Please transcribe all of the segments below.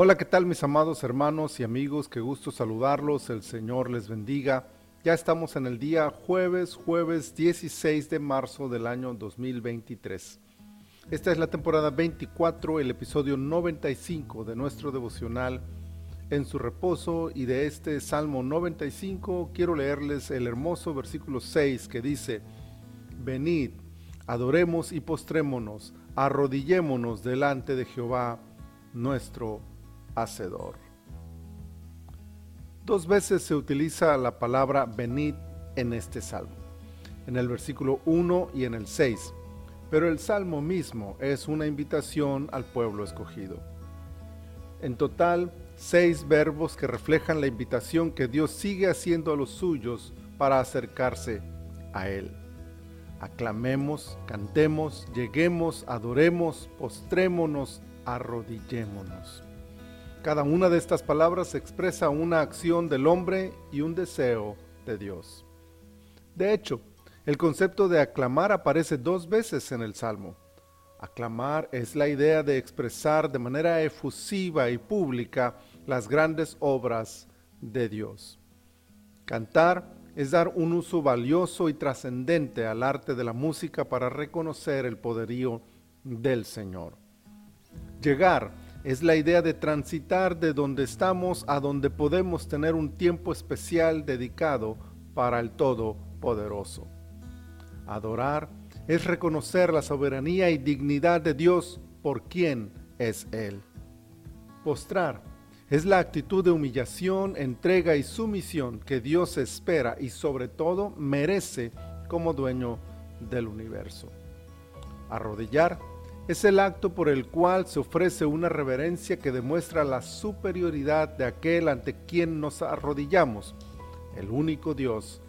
Hola, ¿qué tal mis amados hermanos y amigos? Qué gusto saludarlos, el Señor les bendiga. Ya estamos en el día jueves, jueves 16 de marzo del año 2023. Esta es la temporada 24, el episodio 95 de nuestro devocional en su reposo y de este Salmo 95 quiero leerles el hermoso versículo 6 que dice, Venid, adoremos y postrémonos, arrodillémonos delante de Jehová, nuestro Hacedor. Dos veces se utiliza la palabra venid en este salmo, en el versículo 1 y en el 6, pero el salmo mismo es una invitación al pueblo escogido. En total, seis verbos que reflejan la invitación que Dios sigue haciendo a los suyos para acercarse a Él. Aclamemos, cantemos, lleguemos, adoremos, postrémonos, arrodillémonos. Cada una de estas palabras expresa una acción del hombre y un deseo de Dios. De hecho, el concepto de aclamar aparece dos veces en el Salmo. Aclamar es la idea de expresar de manera efusiva y pública las grandes obras de Dios. Cantar es dar un uso valioso y trascendente al arte de la música para reconocer el poderío del Señor. Llegar es la idea de transitar de donde estamos a donde podemos tener un tiempo especial dedicado para el Todopoderoso. Adorar es reconocer la soberanía y dignidad de Dios por quien es Él. Postrar es la actitud de humillación, entrega y sumisión que Dios espera y sobre todo merece como dueño del universo. Arrodillar es el acto por el cual se ofrece una reverencia que demuestra la superioridad de aquel ante quien nos arrodillamos, el único Dios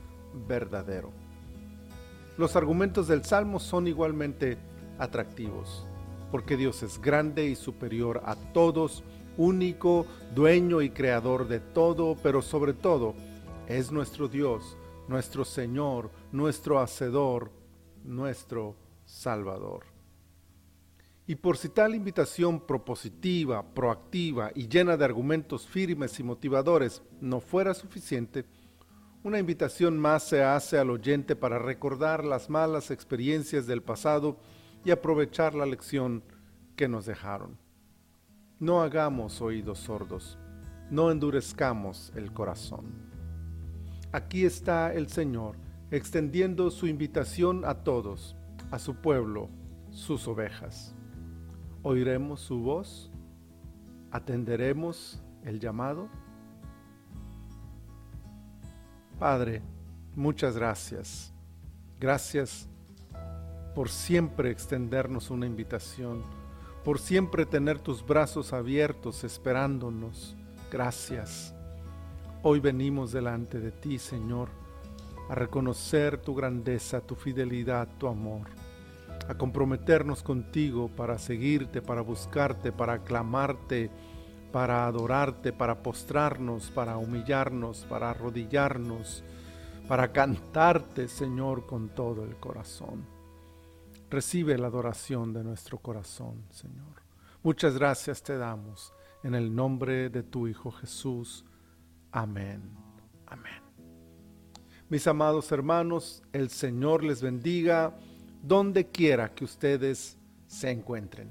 verdadero. Los argumentos del Salmo son igualmente atractivos, porque Dios es grande y superior a todos, único, dueño y creador de todo, pero sobre todo es nuestro Dios, nuestro Señor, nuestro Hacedor, nuestro Salvador. Y por si tal invitación propositiva, proactiva y llena de argumentos firmes y motivadores no fuera suficiente, una invitación más se hace al oyente para recordar las malas experiencias del pasado y aprovechar la lección que nos dejaron. No hagamos oídos sordos, no endurezcamos el corazón. Aquí está el Señor extendiendo su invitación a todos, a su pueblo, sus ovejas. ¿Oiremos su voz? ¿Atenderemos el llamado? Padre, muchas gracias. Gracias por siempre extendernos una invitación, por siempre tener tus brazos abiertos esperándonos. Gracias. Hoy venimos delante de ti, Señor, a reconocer tu grandeza, tu fidelidad, tu amor, a comprometernos contigo para seguirte, para buscarte, para aclamarte, para adorarte, para postrarnos, para humillarnos, para arrodillarnos, para cantarte, Señor, con todo el corazón. Recibe la adoración de nuestro corazón, Señor. Muchas gracias te damos en el nombre de tu Hijo Jesús. Amén. Amén. Mis amados hermanos, el Señor les bendiga donde quiera que ustedes se encuentren.